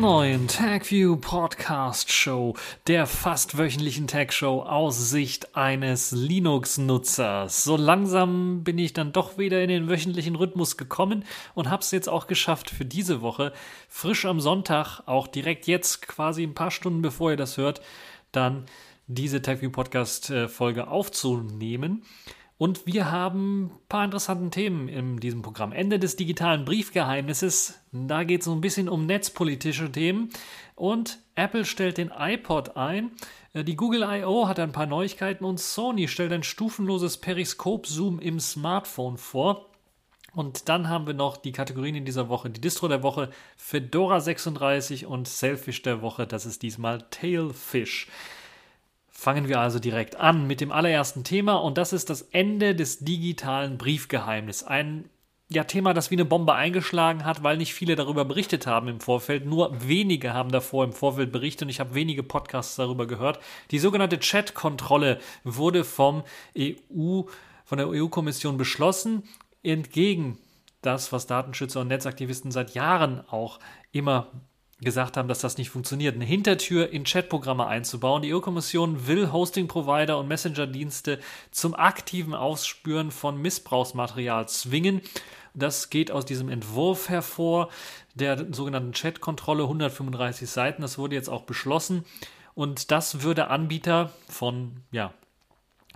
neuen TagView Podcast Show, der fast wöchentlichen Tag Show aus Sicht eines Linux-Nutzers. So langsam bin ich dann doch wieder in den wöchentlichen Rhythmus gekommen und habe es jetzt auch geschafft für diese Woche, frisch am Sonntag, auch direkt jetzt, quasi ein paar Stunden bevor ihr das hört, dann diese TagView Podcast äh, Folge aufzunehmen. Und wir haben ein paar interessante Themen in diesem Programm. Ende des digitalen Briefgeheimnisses. Da geht es so ein bisschen um netzpolitische Themen. Und Apple stellt den iPod ein. Äh, die Google I.O. hat ein paar Neuigkeiten und Sony stellt ein stufenloses Periskop-Zoom im Smartphone vor. Und dann haben wir noch die Kategorien in dieser Woche. Die Distro der Woche, Fedora 36 und Selfish der Woche. Das ist diesmal Tailfish. Fangen wir also direkt an mit dem allerersten Thema und das ist das Ende des digitalen Briefgeheimnisses. Ein ja, Thema, das wie eine Bombe eingeschlagen hat, weil nicht viele darüber berichtet haben im Vorfeld. Nur wenige haben davor im Vorfeld berichtet und ich habe wenige Podcasts darüber gehört. Die sogenannte Chat-Kontrolle wurde vom EU, von der EU-Kommission beschlossen, entgegen das, was Datenschützer und Netzaktivisten seit Jahren auch immer gesagt haben, dass das nicht funktioniert, eine Hintertür in Chatprogramme einzubauen. Die EU-Kommission will Hosting-Provider und Messenger-Dienste zum aktiven Ausspüren von Missbrauchsmaterial zwingen. Das geht aus diesem Entwurf hervor, der sogenannten Chat-Kontrolle, 135 Seiten. Das wurde jetzt auch beschlossen. Und das würde Anbieter von ja,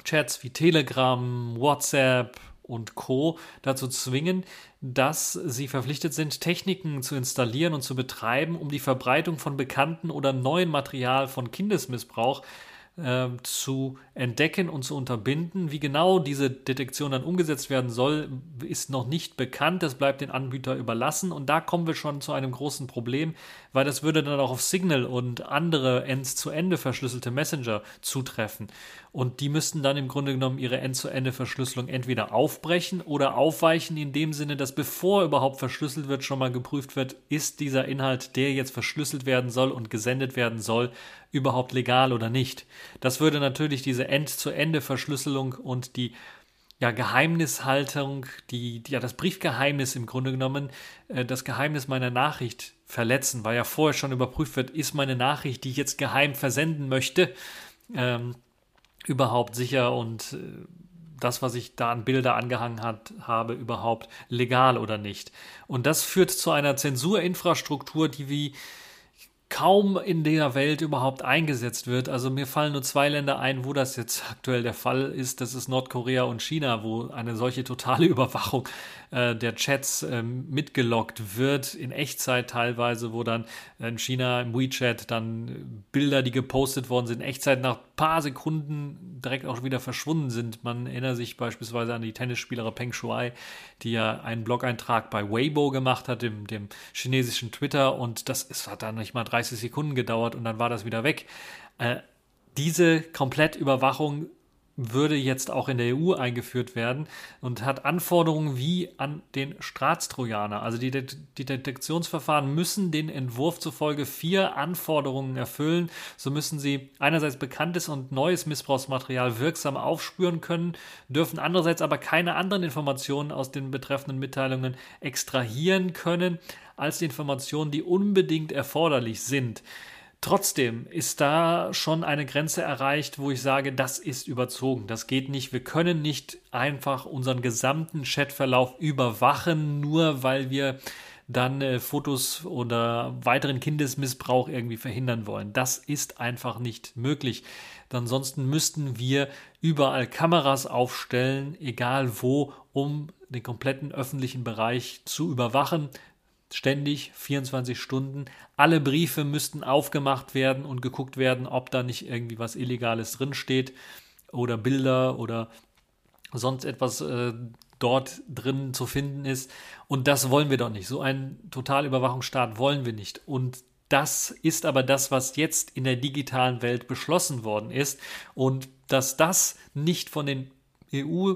Chats wie Telegram, WhatsApp, und Co. dazu zwingen, dass sie verpflichtet sind, Techniken zu installieren und zu betreiben, um die Verbreitung von bekannten oder neuen Material von Kindesmissbrauch äh, zu entdecken und zu unterbinden. Wie genau diese Detektion dann umgesetzt werden soll, ist noch nicht bekannt. Das bleibt den Anbieter überlassen. Und da kommen wir schon zu einem großen Problem, weil das würde dann auch auf Signal und andere Ends-zu-Ende verschlüsselte Messenger zutreffen. Und die müssten dann im Grunde genommen ihre End-zu-Ende-Verschlüsselung entweder aufbrechen oder aufweichen, in dem Sinne, dass bevor überhaupt verschlüsselt wird, schon mal geprüft wird, ist dieser Inhalt, der jetzt verschlüsselt werden soll und gesendet werden soll, überhaupt legal oder nicht. Das würde natürlich diese End-zu-Ende-Verschlüsselung und die ja, Geheimnishaltung, die, ja, das Briefgeheimnis im Grunde genommen, äh, das Geheimnis meiner Nachricht verletzen, weil ja vorher schon überprüft wird, ist meine Nachricht, die ich jetzt geheim versenden möchte, ähm, überhaupt sicher und äh, das, was ich da an Bilder angehangen hat, habe, überhaupt legal oder nicht. Und das führt zu einer Zensurinfrastruktur, die wie kaum in der Welt überhaupt eingesetzt wird. Also mir fallen nur zwei Länder ein, wo das jetzt aktuell der Fall ist. Das ist Nordkorea und China, wo eine solche totale Überwachung äh, der Chats äh, mitgelockt wird, in Echtzeit teilweise, wo dann in China im WeChat dann Bilder, die gepostet worden sind, in Echtzeit nach paar Sekunden direkt auch wieder verschwunden sind. Man erinnert sich beispielsweise an die Tennisspielerin Peng Shuai, die ja einen Blog-Eintrag bei Weibo gemacht hat, dem, dem chinesischen Twitter, und das ist, hat dann nicht mal 30 Sekunden gedauert und dann war das wieder weg. Äh, diese Komplettüberwachung würde jetzt auch in der EU eingeführt werden und hat Anforderungen wie an den Staatstrojaner. Also die, die Detektionsverfahren müssen den Entwurf zufolge vier Anforderungen erfüllen. So müssen sie einerseits bekanntes und neues Missbrauchsmaterial wirksam aufspüren können, dürfen andererseits aber keine anderen Informationen aus den betreffenden Mitteilungen extrahieren können als die Informationen, die unbedingt erforderlich sind. Trotzdem ist da schon eine Grenze erreicht, wo ich sage, das ist überzogen. Das geht nicht. Wir können nicht einfach unseren gesamten Chatverlauf überwachen, nur weil wir dann äh, Fotos oder weiteren Kindesmissbrauch irgendwie verhindern wollen. Das ist einfach nicht möglich. Ansonsten müssten wir überall Kameras aufstellen, egal wo, um den kompletten öffentlichen Bereich zu überwachen ständig 24 Stunden. Alle Briefe müssten aufgemacht werden und geguckt werden, ob da nicht irgendwie was Illegales drinsteht oder Bilder oder sonst etwas äh, dort drin zu finden ist. Und das wollen wir doch nicht. So einen Totalüberwachungsstaat wollen wir nicht. Und das ist aber das, was jetzt in der digitalen Welt beschlossen worden ist. Und dass das nicht von den EU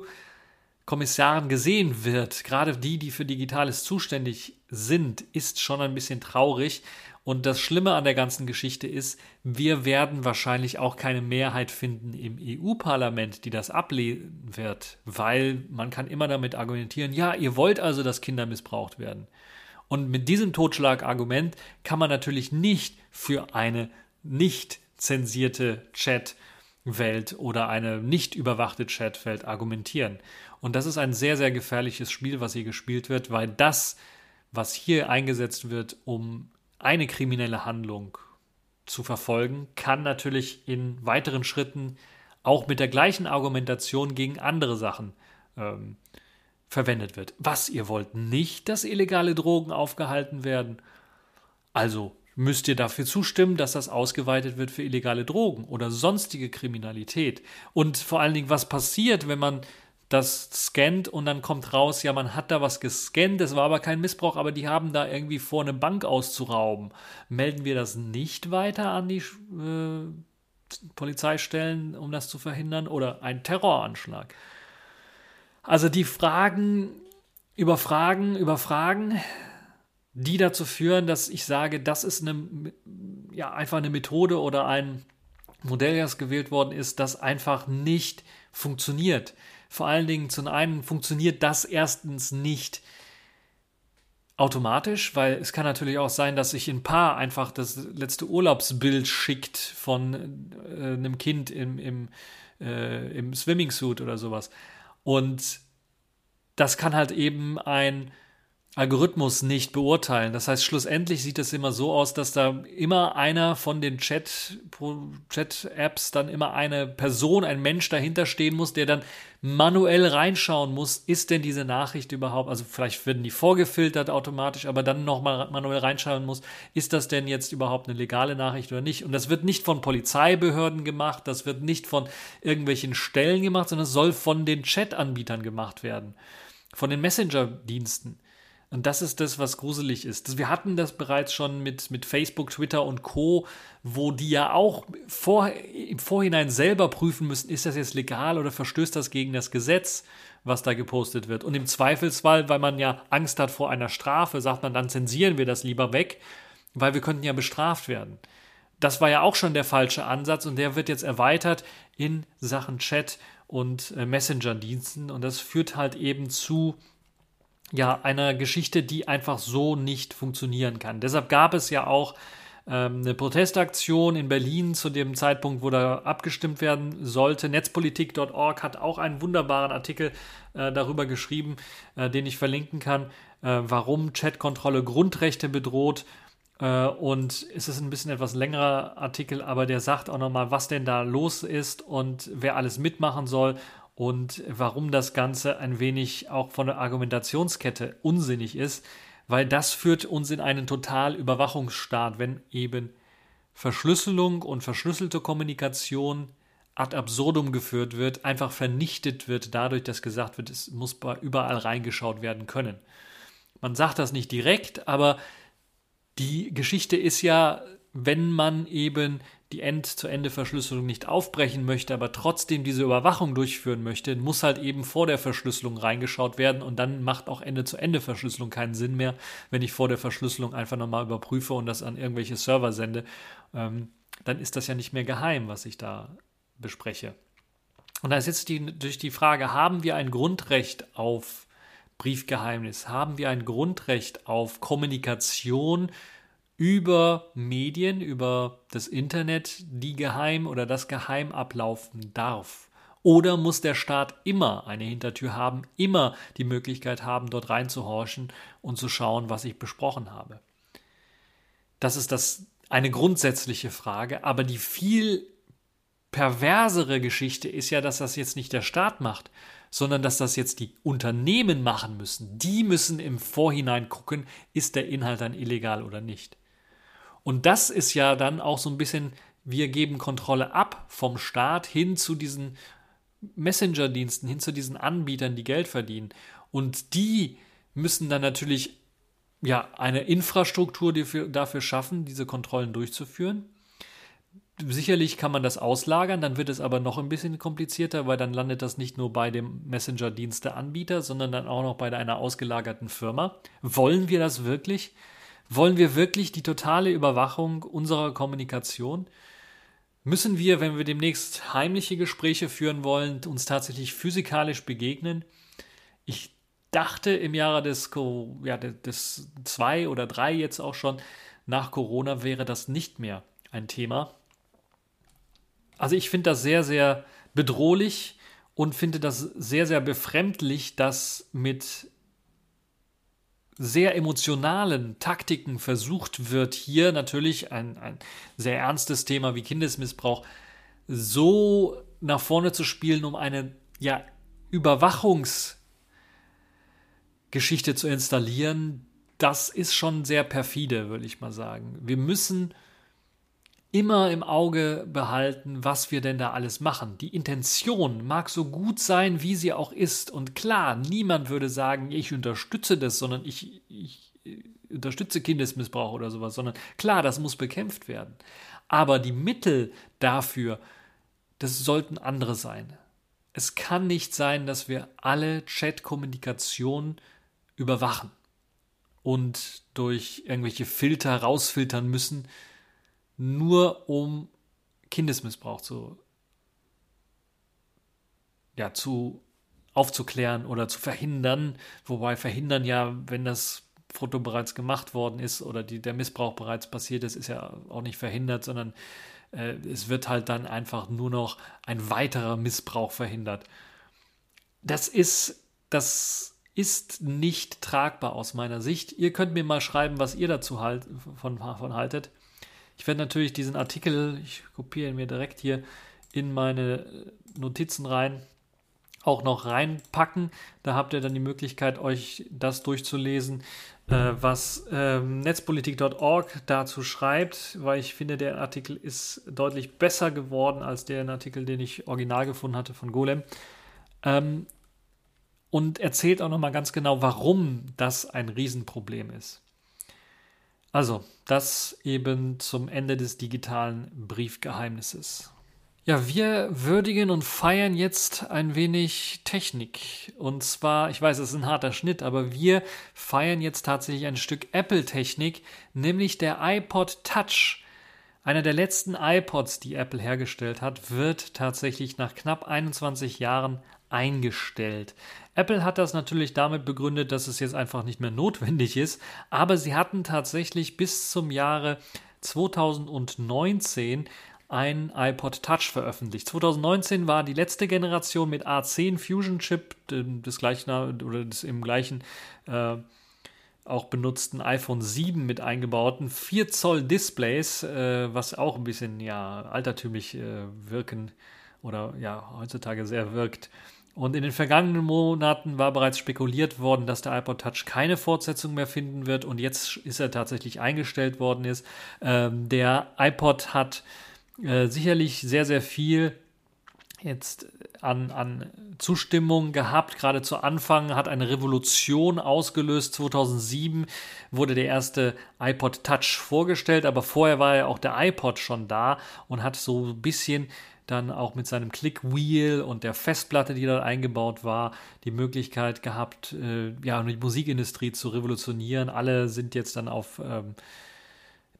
Kommissaren gesehen wird, gerade die, die für Digitales zuständig sind, ist schon ein bisschen traurig. Und das Schlimme an der ganzen Geschichte ist, wir werden wahrscheinlich auch keine Mehrheit finden im EU-Parlament, die das ablehnen wird, weil man kann immer damit argumentieren, ja, ihr wollt also, dass Kinder missbraucht werden. Und mit diesem Totschlagargument kann man natürlich nicht für eine nicht zensierte Chatwelt oder eine nicht überwachte Chatwelt argumentieren. Und das ist ein sehr, sehr gefährliches Spiel, was hier gespielt wird, weil das, was hier eingesetzt wird, um eine kriminelle Handlung zu verfolgen, kann natürlich in weiteren Schritten auch mit der gleichen Argumentation gegen andere Sachen ähm, verwendet wird. Was ihr wollt nicht, dass illegale Drogen aufgehalten werden. Also müsst ihr dafür zustimmen, dass das ausgeweitet wird für illegale Drogen oder sonstige Kriminalität. Und vor allen Dingen, was passiert, wenn man das scannt und dann kommt raus, ja, man hat da was gescannt, es war aber kein Missbrauch, aber die haben da irgendwie vor, eine Bank auszurauben. Melden wir das nicht weiter an die äh, Polizeistellen, um das zu verhindern? Oder ein Terroranschlag? Also die Fragen über Fragen über Fragen, die dazu führen, dass ich sage, das ist eine, ja, einfach eine Methode oder ein Modell, das gewählt worden ist, das einfach nicht funktioniert. Vor allen Dingen zum einen funktioniert das erstens nicht automatisch, weil es kann natürlich auch sein, dass sich ein Paar einfach das letzte Urlaubsbild schickt von äh, einem Kind im, im, äh, im Swimmingsuit oder sowas. Und das kann halt eben ein Algorithmus nicht beurteilen. Das heißt, schlussendlich sieht es immer so aus, dass da immer einer von den Chat-Apps Chat dann immer eine Person, ein Mensch dahinter stehen muss, der dann manuell reinschauen muss, ist denn diese Nachricht überhaupt, also vielleicht werden die vorgefiltert automatisch, aber dann nochmal manuell reinschauen muss, ist das denn jetzt überhaupt eine legale Nachricht oder nicht? Und das wird nicht von Polizeibehörden gemacht, das wird nicht von irgendwelchen Stellen gemacht, sondern es soll von den Chat-Anbietern gemacht werden, von den Messenger-Diensten. Und das ist das, was gruselig ist. Wir hatten das bereits schon mit, mit Facebook, Twitter und Co., wo die ja auch vor, im Vorhinein selber prüfen müssen, ist das jetzt legal oder verstößt das gegen das Gesetz, was da gepostet wird. Und im Zweifelsfall, weil man ja Angst hat vor einer Strafe, sagt man, dann zensieren wir das lieber weg, weil wir könnten ja bestraft werden. Das war ja auch schon der falsche Ansatz und der wird jetzt erweitert in Sachen Chat und äh, Messenger-Diensten und das führt halt eben zu ja, einer Geschichte, die einfach so nicht funktionieren kann. Deshalb gab es ja auch ähm, eine Protestaktion in Berlin zu dem Zeitpunkt, wo da abgestimmt werden sollte. Netzpolitik.org hat auch einen wunderbaren Artikel äh, darüber geschrieben, äh, den ich verlinken kann, äh, warum Chatkontrolle Grundrechte bedroht. Äh, und es ist ein bisschen etwas längerer Artikel, aber der sagt auch nochmal, was denn da los ist und wer alles mitmachen soll und warum das Ganze ein wenig auch von der Argumentationskette unsinnig ist, weil das führt uns in einen Totalüberwachungsstaat, wenn eben Verschlüsselung und verschlüsselte Kommunikation ad absurdum geführt wird, einfach vernichtet wird, dadurch, dass gesagt wird, es muss überall reingeschaut werden können. Man sagt das nicht direkt, aber die Geschichte ist ja, wenn man eben die End-zu-Ende-Verschlüsselung nicht aufbrechen möchte, aber trotzdem diese Überwachung durchführen möchte, muss halt eben vor der Verschlüsselung reingeschaut werden und dann macht auch Ende-zu-Ende-Verschlüsselung keinen Sinn mehr, wenn ich vor der Verschlüsselung einfach nochmal überprüfe und das an irgendwelche Server sende. Ähm, dann ist das ja nicht mehr geheim, was ich da bespreche. Und da ist jetzt die, durch die Frage, haben wir ein Grundrecht auf Briefgeheimnis? Haben wir ein Grundrecht auf Kommunikation über Medien, über das Internet, die geheim oder das geheim ablaufen darf? Oder muss der Staat immer eine Hintertür haben, immer die Möglichkeit haben, dort reinzuhorchen und zu schauen, was ich besprochen habe? Das ist das eine grundsätzliche Frage, aber die viel perversere Geschichte ist ja, dass das jetzt nicht der Staat macht, sondern dass das jetzt die Unternehmen machen müssen. Die müssen im Vorhinein gucken, ist der Inhalt dann illegal oder nicht. Und das ist ja dann auch so ein bisschen, wir geben Kontrolle ab vom Staat hin zu diesen Messenger-Diensten, hin zu diesen Anbietern, die Geld verdienen. Und die müssen dann natürlich ja eine Infrastruktur dafür, schaffen, diese Kontrollen durchzuführen. Sicherlich kann man das auslagern, dann wird es aber noch ein bisschen komplizierter, weil dann landet das nicht nur bei dem Messenger-Dienst der Anbieter, sondern dann auch noch bei einer ausgelagerten Firma. Wollen wir das wirklich? Wollen wir wirklich die totale Überwachung unserer Kommunikation? Müssen wir, wenn wir demnächst heimliche Gespräche führen wollen, uns tatsächlich physikalisch begegnen? Ich dachte im Jahre des, ja, des zwei oder drei jetzt auch schon, nach Corona wäre das nicht mehr ein Thema. Also ich finde das sehr, sehr bedrohlich und finde das sehr, sehr befremdlich, dass mit sehr emotionalen Taktiken versucht wird, hier natürlich ein, ein sehr ernstes Thema wie Kindesmissbrauch so nach vorne zu spielen, um eine ja, Überwachungsgeschichte zu installieren, das ist schon sehr perfide, würde ich mal sagen. Wir müssen immer im Auge behalten, was wir denn da alles machen. Die Intention mag so gut sein, wie sie auch ist. Und klar, niemand würde sagen, ich unterstütze das, sondern ich, ich unterstütze Kindesmissbrauch oder sowas, sondern klar, das muss bekämpft werden. Aber die Mittel dafür, das sollten andere sein. Es kann nicht sein, dass wir alle Chat-Kommunikation überwachen und durch irgendwelche Filter rausfiltern müssen, nur um Kindesmissbrauch zu, ja, zu aufzuklären oder zu verhindern. Wobei verhindern ja, wenn das Foto bereits gemacht worden ist oder die, der Missbrauch bereits passiert ist, ist ja auch nicht verhindert, sondern äh, es wird halt dann einfach nur noch ein weiterer Missbrauch verhindert. Das ist, das ist nicht tragbar aus meiner Sicht. Ihr könnt mir mal schreiben, was ihr dazu halt, von, von haltet. Ich werde natürlich diesen Artikel, ich kopiere ihn mir direkt hier in meine Notizen rein, auch noch reinpacken. Da habt ihr dann die Möglichkeit, euch das durchzulesen, äh, was äh, netzpolitik.org dazu schreibt, weil ich finde, der Artikel ist deutlich besser geworden als der Artikel, den ich original gefunden hatte von Golem. Ähm, und erzählt auch nochmal ganz genau, warum das ein Riesenproblem ist. Also, das eben zum Ende des digitalen Briefgeheimnisses. Ja, wir würdigen und feiern jetzt ein wenig Technik. Und zwar, ich weiß, es ist ein harter Schnitt, aber wir feiern jetzt tatsächlich ein Stück Apple-Technik, nämlich der iPod Touch. Einer der letzten iPods, die Apple hergestellt hat, wird tatsächlich nach knapp 21 Jahren eingestellt. Apple hat das natürlich damit begründet, dass es jetzt einfach nicht mehr notwendig ist, aber sie hatten tatsächlich bis zum Jahre 2019 ein iPod Touch veröffentlicht. 2019 war die letzte Generation mit A10 Fusion Chip, des gleichen oder des im gleichen äh, auch benutzten iPhone 7 mit eingebauten 4 Zoll Displays, äh, was auch ein bisschen ja altertümlich äh, wirken oder ja heutzutage sehr wirkt. Und in den vergangenen Monaten war bereits spekuliert worden, dass der iPod Touch keine Fortsetzung mehr finden wird und jetzt ist er tatsächlich eingestellt worden ist. Ähm, der iPod hat äh, sicherlich sehr, sehr viel jetzt an, an Zustimmung gehabt. Gerade zu Anfang hat eine Revolution ausgelöst. 2007 wurde der erste iPod Touch vorgestellt, aber vorher war ja auch der iPod schon da und hat so ein bisschen dann auch mit seinem Click-Wheel und der Festplatte, die dort eingebaut war, die Möglichkeit gehabt, äh, ja, die Musikindustrie zu revolutionieren. Alle sind jetzt dann auf ähm,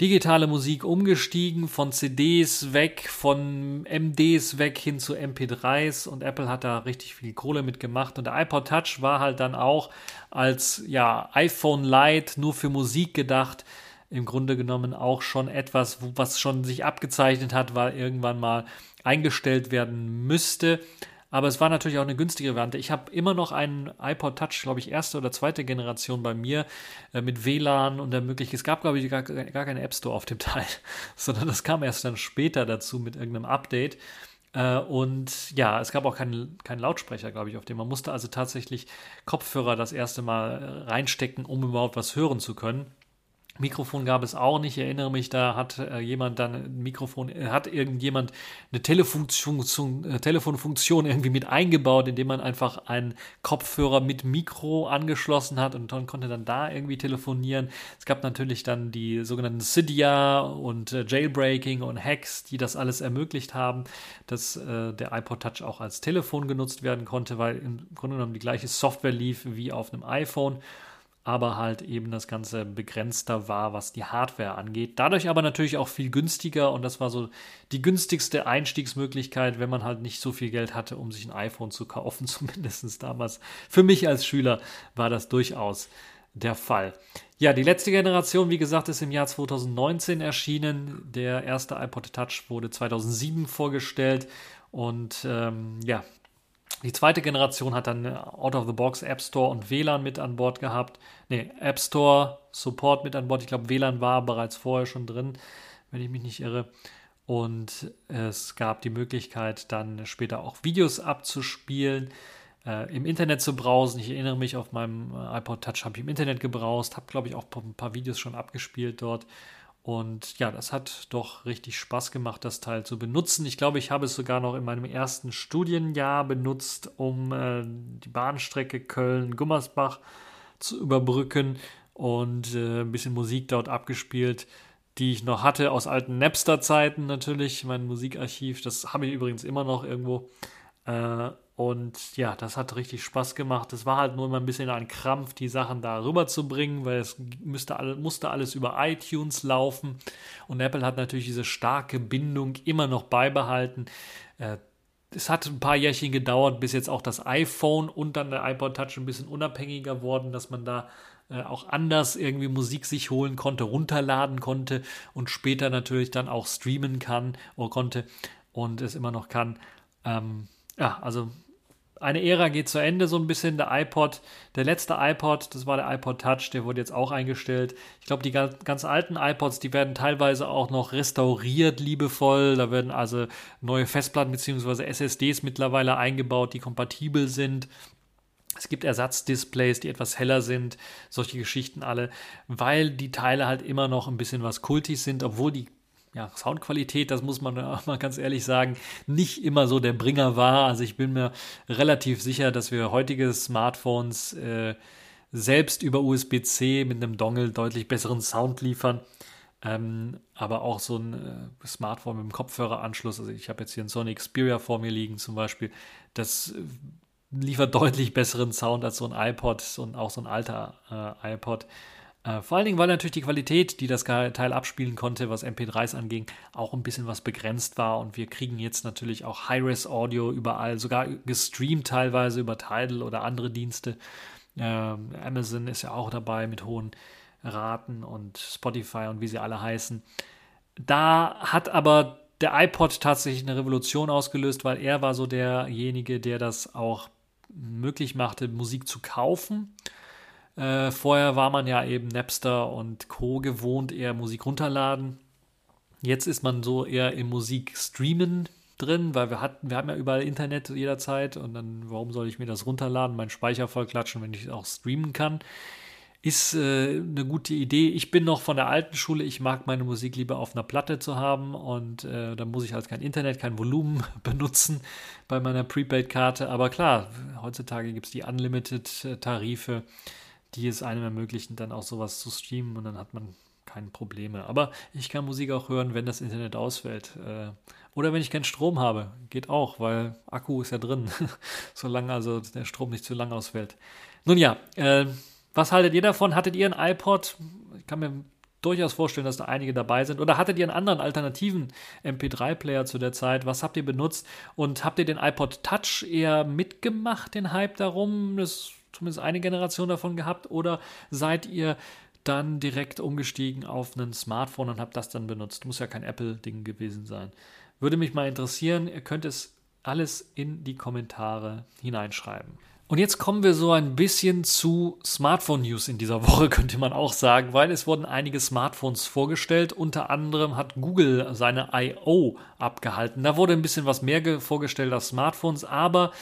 digitale Musik umgestiegen, von CDs weg, von MDs weg hin zu MP3s und Apple hat da richtig viel Kohle mitgemacht. Und der iPod Touch war halt dann auch als ja, iPhone Lite nur für Musik gedacht im Grunde genommen auch schon etwas, was schon sich abgezeichnet hat, weil irgendwann mal eingestellt werden müsste. Aber es war natürlich auch eine günstige Variante. Ich habe immer noch einen iPod Touch, glaube ich, erste oder zweite Generation bei mir äh, mit WLAN und der Möglichkeit. Es gab, glaube ich, gar, gar keine App Store auf dem Teil, sondern das kam erst dann später dazu mit irgendeinem Update. Äh, und ja, es gab auch keinen, keinen Lautsprecher, glaube ich, auf dem. Man musste also tatsächlich Kopfhörer das erste Mal reinstecken, um überhaupt was hören zu können. Mikrofon gab es auch nicht. Ich erinnere mich, da hat äh, jemand dann ein Mikrofon, äh, hat irgendjemand eine Telefonfunktion, äh, Telefonfunktion irgendwie mit eingebaut, indem man einfach einen Kopfhörer mit Mikro angeschlossen hat und dann konnte dann da irgendwie telefonieren. Es gab natürlich dann die sogenannten Cydia und äh, Jailbreaking und Hacks, die das alles ermöglicht haben, dass äh, der iPod Touch auch als Telefon genutzt werden konnte, weil im Grunde genommen die gleiche Software lief wie auf einem iPhone. Aber halt eben das Ganze begrenzter war, was die Hardware angeht. Dadurch aber natürlich auch viel günstiger und das war so die günstigste Einstiegsmöglichkeit, wenn man halt nicht so viel Geld hatte, um sich ein iPhone zu kaufen, zumindest damals. Für mich als Schüler war das durchaus der Fall. Ja, die letzte Generation, wie gesagt, ist im Jahr 2019 erschienen. Der erste iPod Touch wurde 2007 vorgestellt und ähm, ja, die zweite Generation hat dann Out of the Box App Store und WLAN mit an Bord gehabt. Ne, App Store Support mit an Bord. Ich glaube, WLAN war bereits vorher schon drin, wenn ich mich nicht irre. Und es gab die Möglichkeit, dann später auch Videos abzuspielen, äh, im Internet zu browsen. Ich erinnere mich, auf meinem äh, iPod Touch habe ich im Internet gebrowst, habe, glaube ich, auch ein paar Videos schon abgespielt dort. Und ja, das hat doch richtig Spaß gemacht, das Teil zu benutzen. Ich glaube, ich habe es sogar noch in meinem ersten Studienjahr benutzt, um äh, die Bahnstrecke Köln-Gummersbach zu überbrücken und äh, ein bisschen Musik dort abgespielt, die ich noch hatte aus alten Napster-Zeiten natürlich, mein Musikarchiv. Das habe ich übrigens immer noch irgendwo. Äh, und ja, das hat richtig Spaß gemacht. Es war halt nur immer ein bisschen ein Krampf, die Sachen da rüber zu bringen, weil es müsste, musste alles über iTunes laufen. Und Apple hat natürlich diese starke Bindung immer noch beibehalten. Äh, es hat ein paar Jährchen gedauert, bis jetzt auch das iPhone und dann der iPod Touch ein bisschen unabhängiger wurden, dass man da äh, auch anders irgendwie Musik sich holen konnte, runterladen konnte und später natürlich dann auch streamen kann oder konnte und es immer noch kann. Ähm, ja, also eine Ära geht zu Ende, so ein bisschen. Der iPod, der letzte iPod, das war der iPod Touch, der wurde jetzt auch eingestellt. Ich glaube, die ganz, ganz, alten iPods, die werden teilweise auch noch restauriert, liebevoll. Da werden also neue Festplatten bzw. SSDs mittlerweile eingebaut, die kompatibel sind. Es gibt Ersatzdisplays, die etwas heller sind, solche Geschichten alle, weil die Teile halt immer noch ein bisschen was kultig sind, obwohl die ja, Soundqualität, das muss man auch mal ganz ehrlich sagen, nicht immer so der Bringer war. Also ich bin mir relativ sicher, dass wir heutige Smartphones äh, selbst über USB-C mit einem Dongle deutlich besseren Sound liefern. Ähm, aber auch so ein äh, Smartphone mit einem Kopfhöreranschluss, also ich habe jetzt hier einen Sony Xperia vor mir liegen zum Beispiel, das äh, liefert deutlich besseren Sound als so ein iPod und auch so ein alter äh, iPod. Äh, vor allen Dingen, weil natürlich die Qualität, die das Teil abspielen konnte, was MP3s anging, auch ein bisschen was begrenzt war. Und wir kriegen jetzt natürlich auch High-Res-Audio überall, sogar gestreamt teilweise über Tidal oder andere Dienste. Ähm, Amazon ist ja auch dabei mit hohen Raten und Spotify und wie sie alle heißen. Da hat aber der iPod tatsächlich eine Revolution ausgelöst, weil er war so derjenige, der das auch möglich machte, Musik zu kaufen äh, vorher war man ja eben Napster und Co. gewohnt, eher Musik runterladen. Jetzt ist man so eher im Musikstreamen drin, weil wir hatten, wir haben ja überall Internet jederzeit und dann, warum soll ich mir das runterladen, meinen Speicher vollklatschen, wenn ich auch streamen kann? Ist äh, eine gute Idee. Ich bin noch von der alten Schule, ich mag meine Musik lieber auf einer Platte zu haben und äh, da muss ich halt kein Internet, kein Volumen benutzen bei meiner Prepaid-Karte. Aber klar, heutzutage gibt es die Unlimited-Tarife die es einem ermöglichen, dann auch sowas zu streamen und dann hat man keine Probleme. Aber ich kann Musik auch hören, wenn das Internet ausfällt. Äh, oder wenn ich keinen Strom habe. Geht auch, weil Akku ist ja drin. Solange also der Strom nicht zu lang ausfällt. Nun ja, äh, was haltet ihr davon? Hattet ihr ein iPod? Ich kann mir durchaus vorstellen, dass da einige dabei sind. Oder hattet ihr einen anderen alternativen MP3-Player zu der Zeit? Was habt ihr benutzt? Und habt ihr den iPod Touch eher mitgemacht, den Hype darum? Das zumindest eine Generation davon gehabt oder seid ihr dann direkt umgestiegen auf ein Smartphone und habt das dann benutzt? Muss ja kein Apple-Ding gewesen sein. Würde mich mal interessieren. Ihr könnt es alles in die Kommentare hineinschreiben. Und jetzt kommen wir so ein bisschen zu Smartphone News in dieser Woche, könnte man auch sagen, weil es wurden einige Smartphones vorgestellt. Unter anderem hat Google seine I.O. abgehalten. Da wurde ein bisschen was mehr vorgestellt als Smartphones, aber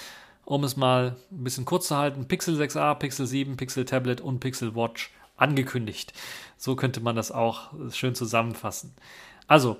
um es mal ein bisschen kurz zu halten, Pixel 6a, Pixel 7, Pixel Tablet und Pixel Watch angekündigt. So könnte man das auch schön zusammenfassen. Also,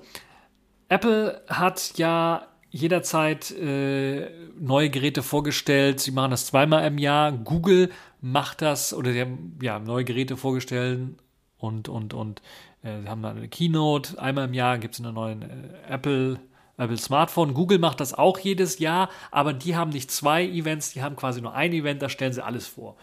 Apple hat ja jederzeit äh, neue Geräte vorgestellt. Sie machen das zweimal im Jahr. Google macht das oder sie haben ja neue Geräte vorgestellt und und und äh, sie haben dann eine Keynote. Einmal im Jahr gibt es eine neue äh, Apple Apple Smartphone. Google macht das auch jedes Jahr, aber die haben nicht zwei Events, die haben quasi nur ein Event, da stellen sie alles vor.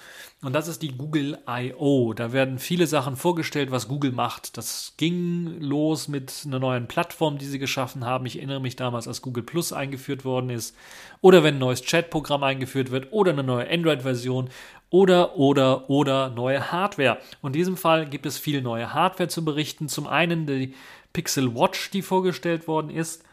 Und das ist die Google I.O. Da werden viele Sachen vorgestellt, was Google macht. Das ging los mit einer neuen Plattform, die sie geschaffen haben. Ich erinnere mich damals, als Google Plus eingeführt worden ist. Oder wenn ein neues Chatprogramm eingeführt wird oder eine neue Android-Version oder, oder, oder neue Hardware. Und in diesem Fall gibt es viel neue Hardware zu berichten. Zum einen die Pixel Watch, die vorgestellt worden ist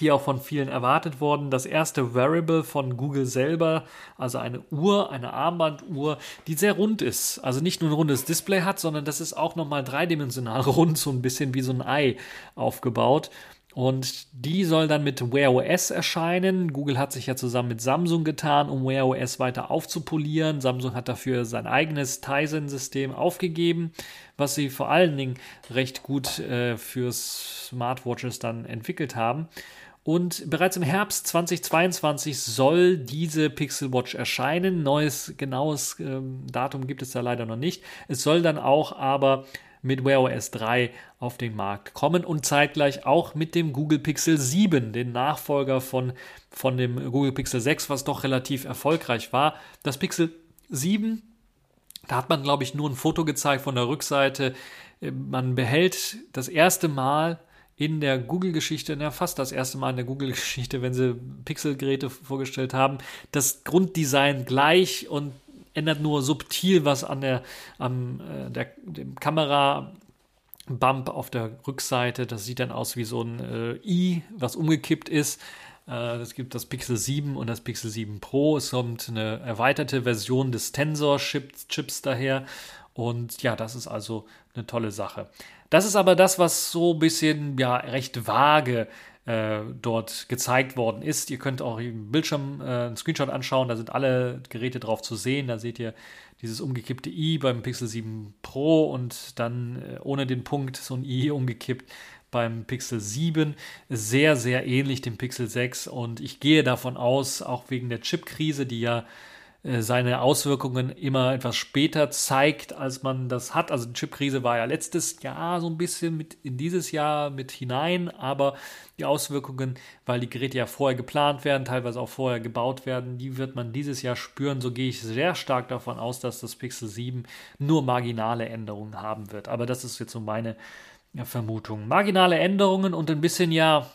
wie auch von vielen erwartet worden, das erste Wearable von Google selber, also eine Uhr, eine Armbanduhr, die sehr rund ist. Also nicht nur ein rundes Display hat, sondern das ist auch nochmal dreidimensional rund, so ein bisschen wie so ein Ei aufgebaut. Und die soll dann mit Wear OS erscheinen. Google hat sich ja zusammen mit Samsung getan, um Wear OS weiter aufzupolieren. Samsung hat dafür sein eigenes Tizen-System aufgegeben, was sie vor allen Dingen recht gut äh, für Smartwatches dann entwickelt haben. Und bereits im Herbst 2022 soll diese Pixel Watch erscheinen. Neues, genaues ähm, Datum gibt es da leider noch nicht. Es soll dann auch aber mit Wear OS 3 auf den Markt kommen und zeitgleich auch mit dem Google Pixel 7, den Nachfolger von, von dem Google Pixel 6, was doch relativ erfolgreich war. Das Pixel 7, da hat man, glaube ich, nur ein Foto gezeigt von der Rückseite. Äh, man behält das erste Mal in der Google-Geschichte, ja, fast das erste Mal in der Google-Geschichte, wenn sie Pixel-Geräte vorgestellt haben, das Grunddesign gleich und ändert nur subtil was an der, am, äh, der, dem Kamera. Bump auf der Rückseite, das sieht dann aus wie so ein äh, i, was umgekippt ist. Äh, es gibt das Pixel 7 und das Pixel 7 Pro. Es kommt eine erweiterte Version des Tensor-Chips daher. Und ja, das ist also eine tolle Sache. Das ist aber das, was so ein bisschen ja recht vage äh, dort gezeigt worden ist. Ihr könnt auch im Bildschirm äh, einen Screenshot anschauen, da sind alle Geräte drauf zu sehen. Da seht ihr dieses umgekippte i beim Pixel 7 Pro und dann äh, ohne den Punkt so ein i umgekippt beim Pixel 7. Sehr, sehr ähnlich dem Pixel 6 und ich gehe davon aus, auch wegen der Chipkrise, die ja seine Auswirkungen immer etwas später zeigt, als man das hat. Also die Chipkrise war ja letztes Jahr so ein bisschen mit in dieses Jahr mit hinein, aber die Auswirkungen, weil die Geräte ja vorher geplant werden, teilweise auch vorher gebaut werden, die wird man dieses Jahr spüren. So gehe ich sehr stark davon aus, dass das Pixel 7 nur marginale Änderungen haben wird. Aber das ist jetzt so meine Vermutung. Marginale Änderungen und ein bisschen ja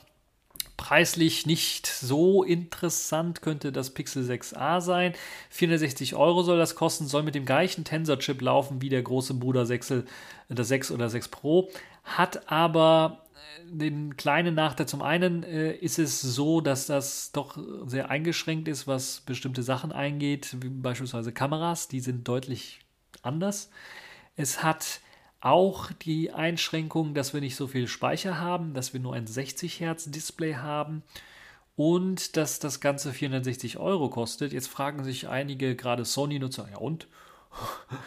Preislich nicht so interessant könnte das Pixel 6a sein. 460 Euro soll das kosten, soll mit dem gleichen Tensor-Chip laufen wie der große Bruder 6, das 6 oder 6 Pro, hat aber äh, den kleinen Nachteil. Zum einen äh, ist es so, dass das doch sehr eingeschränkt ist, was bestimmte Sachen eingeht, wie beispielsweise Kameras, die sind deutlich anders. Es hat auch die Einschränkung, dass wir nicht so viel Speicher haben, dass wir nur ein 60 Hertz Display haben und dass das Ganze 460 Euro kostet. Jetzt fragen sich einige, gerade Sony-Nutzer, ja und?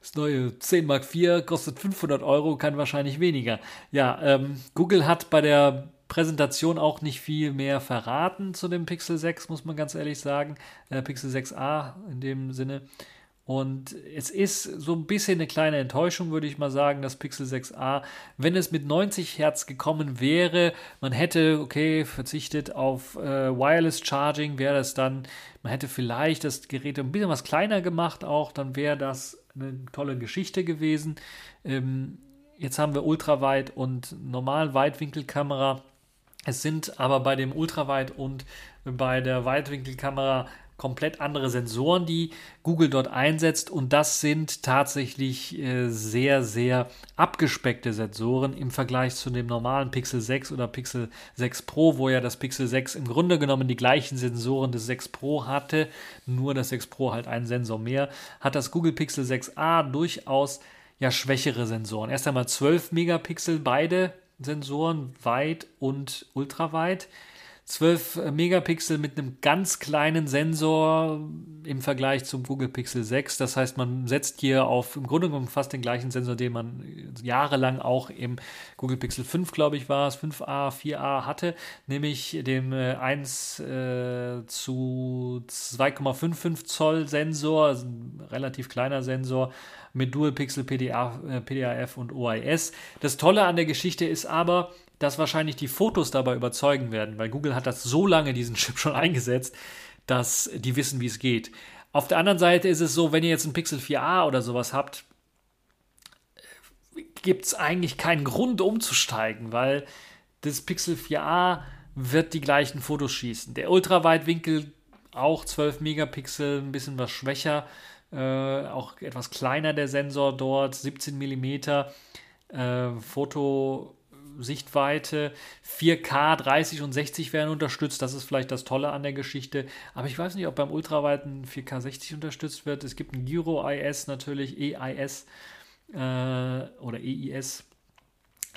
Das neue 10 Mark IV kostet 500 Euro, kann wahrscheinlich weniger. Ja, ähm, Google hat bei der Präsentation auch nicht viel mehr verraten zu dem Pixel 6, muss man ganz ehrlich sagen. Äh, Pixel 6a in dem Sinne. Und es ist so ein bisschen eine kleine Enttäuschung, würde ich mal sagen, das Pixel 6a. Wenn es mit 90 Hertz gekommen wäre, man hätte, okay, verzichtet auf äh, Wireless Charging, wäre das dann, man hätte vielleicht das Gerät ein bisschen was kleiner gemacht auch, dann wäre das eine tolle Geschichte gewesen. Ähm, jetzt haben wir Ultraweit und normal Weitwinkelkamera. Es sind aber bei dem Ultraweit und bei der Weitwinkelkamera komplett andere Sensoren, die Google dort einsetzt. Und das sind tatsächlich äh, sehr, sehr abgespeckte Sensoren im Vergleich zu dem normalen Pixel 6 oder Pixel 6 Pro, wo ja das Pixel 6 im Grunde genommen die gleichen Sensoren des 6 Pro hatte, nur das 6 Pro halt einen Sensor mehr, hat das Google Pixel 6a durchaus ja schwächere Sensoren. Erst einmal 12 Megapixel beide Sensoren, weit und ultraweit. 12 äh, Megapixel mit einem ganz kleinen Sensor im Vergleich zum Google Pixel 6. Das heißt, man setzt hier auf im Grunde genommen fast den gleichen Sensor, den man jahrelang auch im Google Pixel 5, glaube ich, war es, 5a, 4a hatte, nämlich dem 1 äh, äh zu 2,55 Zoll Sensor, also ein relativ kleiner Sensor mit Dual Pixel PDA, äh, PDAF und OIS. Das Tolle an der Geschichte ist aber, dass wahrscheinlich die Fotos dabei überzeugen werden, weil Google hat das so lange diesen Chip schon eingesetzt, dass die wissen, wie es geht. Auf der anderen Seite ist es so, wenn ihr jetzt ein Pixel 4a oder sowas habt, gibt es eigentlich keinen Grund umzusteigen, weil das Pixel 4a wird die gleichen Fotos schießen. Der Ultraweitwinkel auch 12 Megapixel, ein bisschen was schwächer, äh, auch etwas kleiner der Sensor dort, 17 Millimeter äh, Fotosichtweite, 4K 30 und 60 werden unterstützt. Das ist vielleicht das Tolle an der Geschichte. Aber ich weiß nicht, ob beim Ultraweiten 4K 60 unterstützt wird. Es gibt ein Gyro IS natürlich, EIS äh, oder EIS.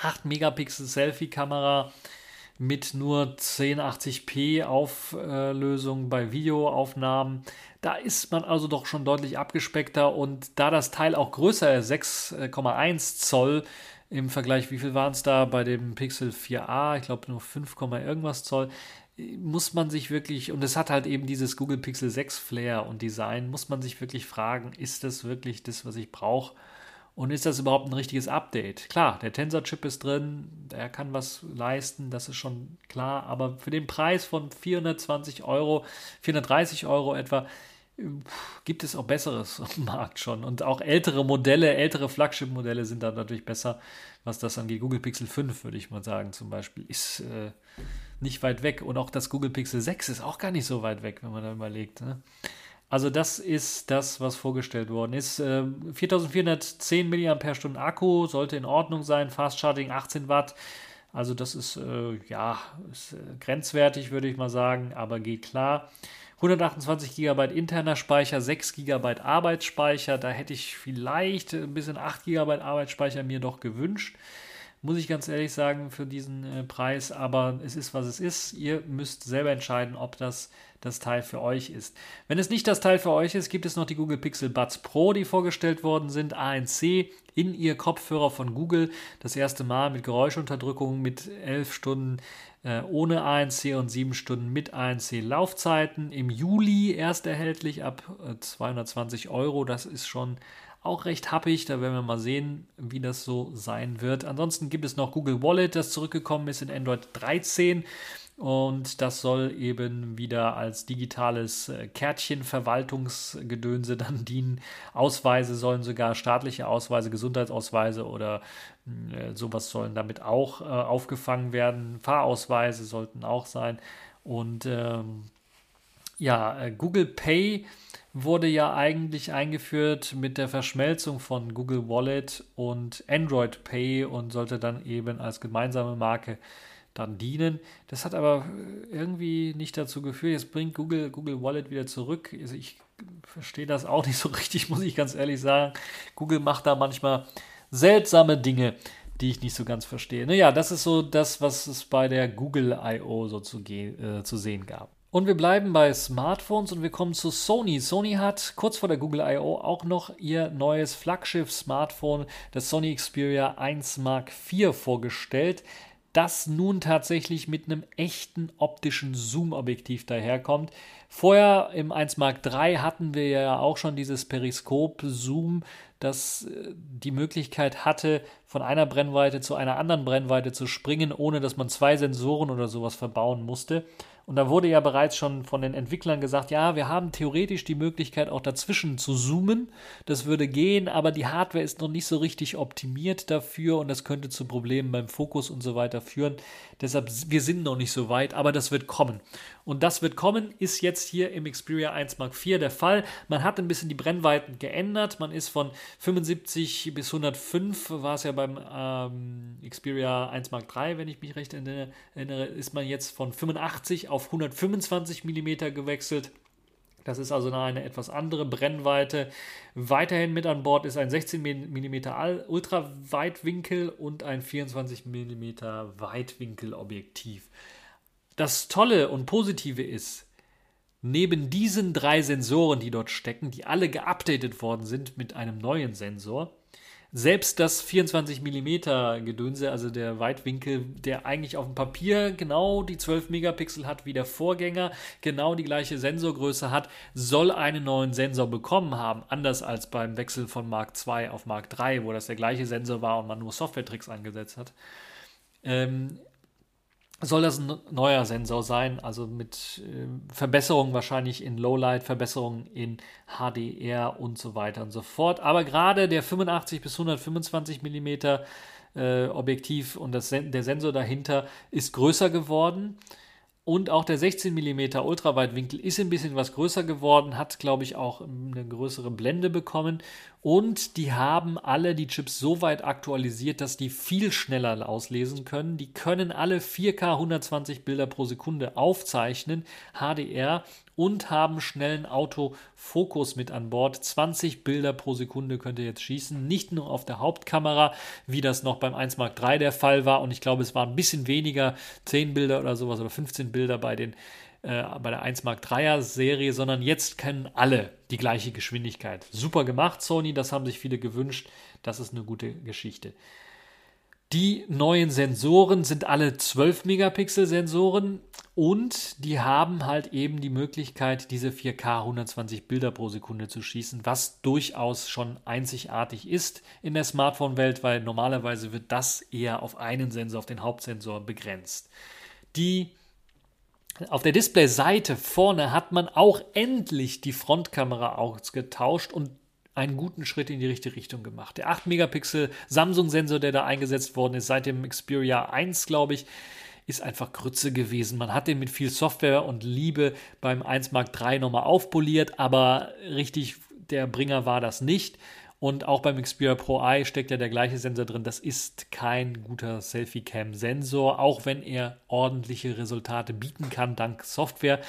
8 Megapixel Selfie-Kamera mit nur 1080p Auflösung bei Videoaufnahmen. Da ist man also doch schon deutlich abgespeckter und da das Teil auch größer ist, 6,1 Zoll im Vergleich, wie viel waren es da bei dem Pixel 4a? Ich glaube nur 5, irgendwas Zoll. Muss man sich wirklich, und es hat halt eben dieses Google Pixel 6 Flair und Design, muss man sich wirklich fragen, ist das wirklich das, was ich brauche? Und ist das überhaupt ein richtiges Update? Klar, der Tensor-Chip ist drin, der kann was leisten, das ist schon klar, aber für den Preis von 420 Euro, 430 Euro etwa, gibt es auch Besseres am Markt schon. Und auch ältere Modelle, ältere Flagship-Modelle sind da natürlich besser, was das angeht. Google Pixel 5, würde ich mal sagen, zum Beispiel, ist äh, nicht weit weg. Und auch das Google Pixel 6 ist auch gar nicht so weit weg, wenn man da überlegt. Ne? Also das ist das, was vorgestellt worden ist. Äh, 4410 mAh Akku sollte in Ordnung sein. Fast Charging 18 Watt. Also das ist äh, ja ist, äh, grenzwertig, würde ich mal sagen, aber geht klar. 128 GB interner Speicher, 6 GB Arbeitsspeicher. Da hätte ich vielleicht ein bisschen 8 GB Arbeitsspeicher mir doch gewünscht muss ich ganz ehrlich sagen, für diesen äh, Preis. Aber es ist, was es ist. Ihr müsst selber entscheiden, ob das das Teil für euch ist. Wenn es nicht das Teil für euch ist, gibt es noch die Google Pixel Buds Pro, die vorgestellt worden sind. ANC in ihr Kopfhörer von Google. Das erste Mal mit Geräuschunterdrückung mit 11 Stunden ohne ANC und 7 Stunden mit ANC Laufzeiten. Im Juli erst erhältlich ab äh, 220 Euro. Das ist schon auch recht happig. Da werden wir mal sehen, wie das so sein wird. Ansonsten gibt es noch Google Wallet, das zurückgekommen ist in Android 13. Und das soll eben wieder als digitales äh, Kärtchenverwaltungsgedönse dann dienen. Ausweise sollen sogar staatliche Ausweise, Gesundheitsausweise oder äh, sowas sollen damit auch äh, aufgefangen werden. Fahrausweise sollten auch sein. Und ähm, ja, äh, Google Pay wurde ja eigentlich eingeführt mit der Verschmelzung von Google Wallet und Android Pay und sollte dann eben als gemeinsame Marke dann dienen. Das hat aber irgendwie nicht dazu geführt. Jetzt bringt Google Google Wallet wieder zurück. Also ich verstehe das auch nicht so richtig, muss ich ganz ehrlich sagen. Google macht da manchmal seltsame Dinge, die ich nicht so ganz verstehe. Naja, das ist so das, was es bei der Google I.O. so zu, äh, zu sehen gab. Und wir bleiben bei Smartphones und wir kommen zu Sony. Sony hat kurz vor der Google I.O. auch noch ihr neues Flaggschiff-Smartphone, das Sony Xperia 1 Mark IV, vorgestellt, das nun tatsächlich mit einem echten optischen Zoom-Objektiv daherkommt. Vorher im 1 Mark III hatten wir ja auch schon dieses Periskop-Zoom, das äh, die Möglichkeit hatte, von einer Brennweite zu einer anderen Brennweite zu springen, ohne dass man zwei Sensoren oder sowas verbauen musste. Und da wurde ja bereits schon von den Entwicklern gesagt, ja, wir haben theoretisch die Möglichkeit auch dazwischen zu zoomen. Das würde gehen, aber die Hardware ist noch nicht so richtig optimiert dafür und das könnte zu Problemen beim Fokus und so weiter führen. Deshalb, wir sind noch nicht so weit, aber das wird kommen. Und das wird kommen, ist jetzt hier im Xperia 1 Mark IV der Fall. Man hat ein bisschen die Brennweiten geändert. Man ist von 75 bis 105, war es ja beim ähm, Xperia 1 Mark III, wenn ich mich recht erinnere, ist man jetzt von 85 auf 125 mm gewechselt. Das ist also eine etwas andere Brennweite. Weiterhin mit an Bord ist ein 16 mm Ultraweitwinkel und ein 24 mm Weitwinkelobjektiv. Das Tolle und Positive ist, neben diesen drei Sensoren, die dort stecken, die alle geupdatet worden sind mit einem neuen Sensor, selbst das 24 mm Gedönse, also der Weitwinkel, der eigentlich auf dem Papier genau die 12 Megapixel hat wie der Vorgänger, genau die gleiche Sensorgröße hat, soll einen neuen Sensor bekommen haben, anders als beim Wechsel von Mark II auf Mark III, wo das der gleiche Sensor war und man nur Software-Tricks angesetzt hat. ähm, soll das ein neuer Sensor sein, also mit äh, Verbesserungen wahrscheinlich in Lowlight, Verbesserungen in HDR und so weiter und so fort. Aber gerade der 85 bis 125 mm äh, Objektiv und das, der Sensor dahinter ist größer geworden. Und auch der 16 mm Ultraweitwinkel ist ein bisschen was größer geworden, hat, glaube ich, auch eine größere Blende bekommen. Und die haben alle die Chips so weit aktualisiert, dass die viel schneller auslesen können. Die können alle 4K 120 Bilder pro Sekunde aufzeichnen, HDR und haben schnellen Autofokus mit an Bord. 20 Bilder pro Sekunde könnt ihr jetzt schießen, nicht nur auf der Hauptkamera, wie das noch beim 1 Mark III der Fall war. Und ich glaube, es waren ein bisschen weniger, 10 Bilder oder sowas oder 15 Bilder bei den äh, bei der 1 Mark IIIer Serie, sondern jetzt können alle die gleiche Geschwindigkeit. Super gemacht, Sony, das haben sich viele gewünscht. Das ist eine gute Geschichte. Die neuen Sensoren sind alle 12 Megapixel Sensoren und die haben halt eben die Möglichkeit, diese 4K 120 Bilder pro Sekunde zu schießen, was durchaus schon einzigartig ist in der Smartphone-Welt, weil normalerweise wird das eher auf einen Sensor, auf den Hauptsensor begrenzt. Die auf der Displayseite vorne hat man auch endlich die Frontkamera ausgetauscht und einen guten Schritt in die richtige Richtung gemacht. Der 8 Megapixel Samsung-Sensor, der da eingesetzt worden ist, seit dem Xperia 1, glaube ich, ist einfach Grütze gewesen. Man hat den mit viel Software und Liebe beim 1 Mark III nochmal aufpoliert, aber richtig der Bringer war das nicht. Und auch beim Xperia Pro Eye steckt ja der gleiche Sensor drin. Das ist kein guter Selfie-Cam-Sensor, auch wenn er ordentliche Resultate bieten kann dank Software.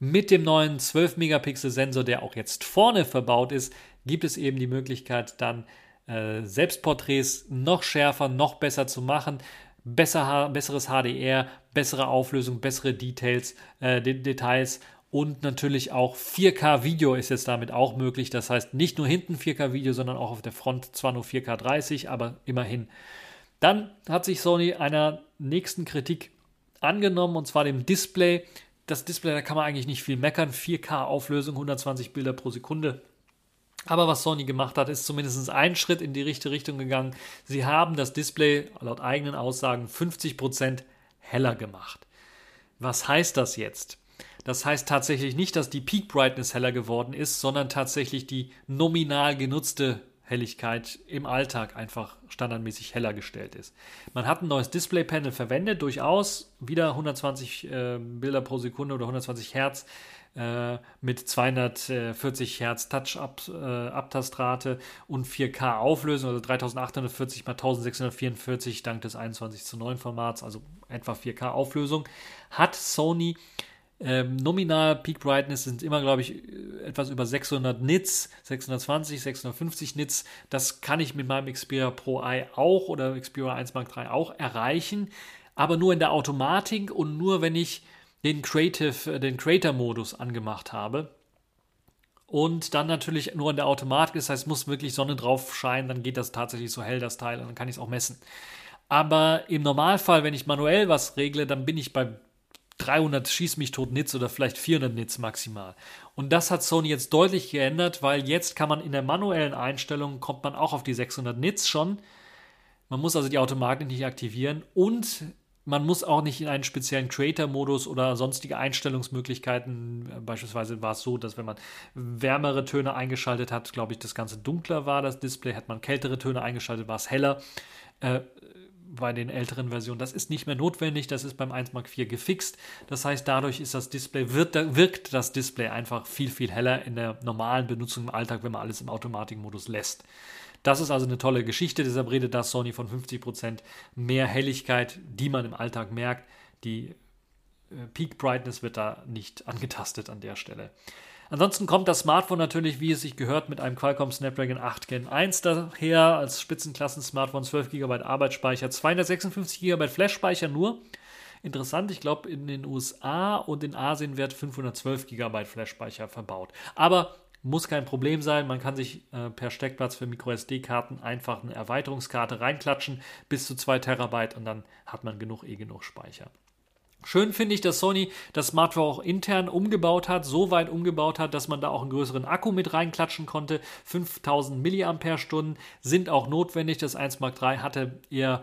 Mit dem neuen 12-Megapixel-Sensor, der auch jetzt vorne verbaut ist, gibt es eben die Möglichkeit, dann äh, Selbstporträts noch schärfer, noch besser zu machen. Besser, besseres HDR, bessere Auflösung, bessere Details, äh, Details und natürlich auch 4K-Video ist jetzt damit auch möglich. Das heißt nicht nur hinten 4K-Video, sondern auch auf der Front zwar nur 4K 30, aber immerhin. Dann hat sich Sony einer nächsten Kritik angenommen und zwar dem Display. Das Display, da kann man eigentlich nicht viel meckern. 4K-Auflösung, 120 Bilder pro Sekunde. Aber was Sony gemacht hat, ist zumindest ein Schritt in die richtige Richtung gegangen. Sie haben das Display laut eigenen Aussagen 50% heller gemacht. Was heißt das jetzt? Das heißt tatsächlich nicht, dass die Peak Brightness heller geworden ist, sondern tatsächlich die nominal genutzte Helligkeit im Alltag einfach standardmäßig heller gestellt ist. Man hat ein neues Display-Panel verwendet, durchaus wieder 120 äh, Bilder pro Sekunde oder 120 Hertz äh, mit 240 Hertz Touch-Abtastrate äh, und 4K Auflösung, also 3840 x 1644 dank des 21 zu 9 Formats, also etwa 4K Auflösung, hat Sony ähm, nominal Peak Brightness sind immer, glaube ich, etwas über 600 Nits, 620, 650 Nits. Das kann ich mit meinem Xperia Pro i auch oder Xperia 1 Mark III auch erreichen, aber nur in der Automatik und nur wenn ich den Creative, äh, den Creator-Modus angemacht habe. Und dann natürlich nur in der Automatik, das heißt, muss wirklich Sonne drauf scheinen, dann geht das tatsächlich so hell, das Teil, und dann kann ich es auch messen. Aber im Normalfall, wenn ich manuell was regle, dann bin ich bei 300 schieß mich tot Nits oder vielleicht 400 Nits maximal. Und das hat Sony jetzt deutlich geändert, weil jetzt kann man in der manuellen Einstellung kommt man auch auf die 600 Nits schon. Man muss also die Automatik nicht aktivieren und man muss auch nicht in einen speziellen Creator-Modus oder sonstige Einstellungsmöglichkeiten. Beispielsweise war es so, dass wenn man wärmere Töne eingeschaltet hat, glaube ich, das Ganze dunkler war, das Display. Hat man kältere Töne eingeschaltet, war es heller. Äh, bei den älteren Versionen. Das ist nicht mehr notwendig, das ist beim 1 Mark IV gefixt. Das heißt, dadurch ist das Display, wird, wirkt das Display einfach viel, viel heller in der normalen Benutzung im Alltag, wenn man alles im Automatikmodus lässt. Das ist also eine tolle Geschichte, deshalb redet das Sony von 50% mehr Helligkeit, die man im Alltag merkt. Die äh, Peak Brightness wird da nicht angetastet an der Stelle. Ansonsten kommt das Smartphone natürlich, wie es sich gehört, mit einem Qualcomm Snapdragon 8 Gen 1 daher als Spitzenklassen-Smartphone, 12 GB Arbeitsspeicher, 256 GB Flash-Speicher nur. Interessant, ich glaube, in den USA und in Asien wird 512 GB Flash-Speicher verbaut. Aber muss kein Problem sein, man kann sich äh, per Steckplatz für MicroSD-Karten einfach eine Erweiterungskarte reinklatschen, bis zu 2 Terabyte und dann hat man genug eh genug Speicher. Schön finde ich, dass Sony das Smartphone auch intern umgebaut hat, so weit umgebaut hat, dass man da auch einen größeren Akku mit reinklatschen konnte. 5000 mAh sind auch notwendig. Das 1 Mark III hatte eher